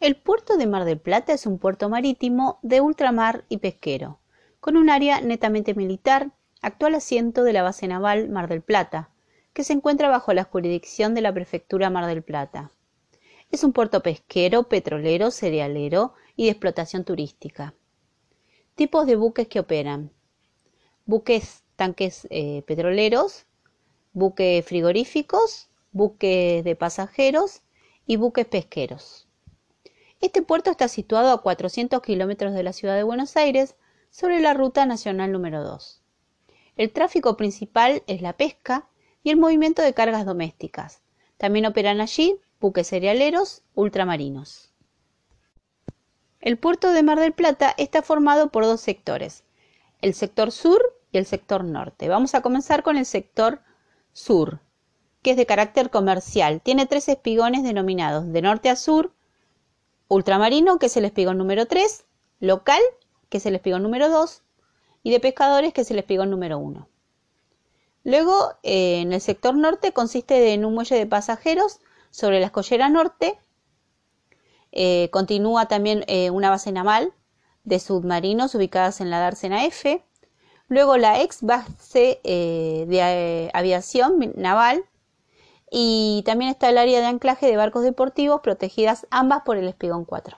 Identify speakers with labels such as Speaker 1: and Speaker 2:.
Speaker 1: El puerto de Mar del Plata es un puerto marítimo de ultramar y pesquero, con un área netamente militar, actual asiento de la base naval Mar del Plata, que se encuentra bajo la jurisdicción de la prefectura Mar del Plata. Es un puerto pesquero, petrolero, cerealero y de explotación turística. Tipos de buques que operan. Buques tanques eh, petroleros, buques frigoríficos, buques de pasajeros y buques pesqueros. Este puerto está situado a 400 kilómetros de la ciudad de Buenos Aires, sobre la ruta nacional número 2. El tráfico principal es la pesca y el movimiento de cargas domésticas. También operan allí buques cerealeros ultramarinos. El puerto de Mar del Plata está formado por dos sectores, el sector sur y el sector norte. Vamos a comenzar con el sector sur, que es de carácter comercial. Tiene tres espigones denominados de norte a sur ultramarino, que es el espigón número 3, local, que es el espigón número 2, y de pescadores, que es el espigón número 1. Luego, eh, en el sector norte consiste en un muelle de pasajeros sobre la escollera norte. Eh, continúa también eh, una base naval de submarinos ubicadas en la dársena F. Luego la ex base de aviación naval y también está el área de anclaje de barcos deportivos protegidas ambas por el espigón 4.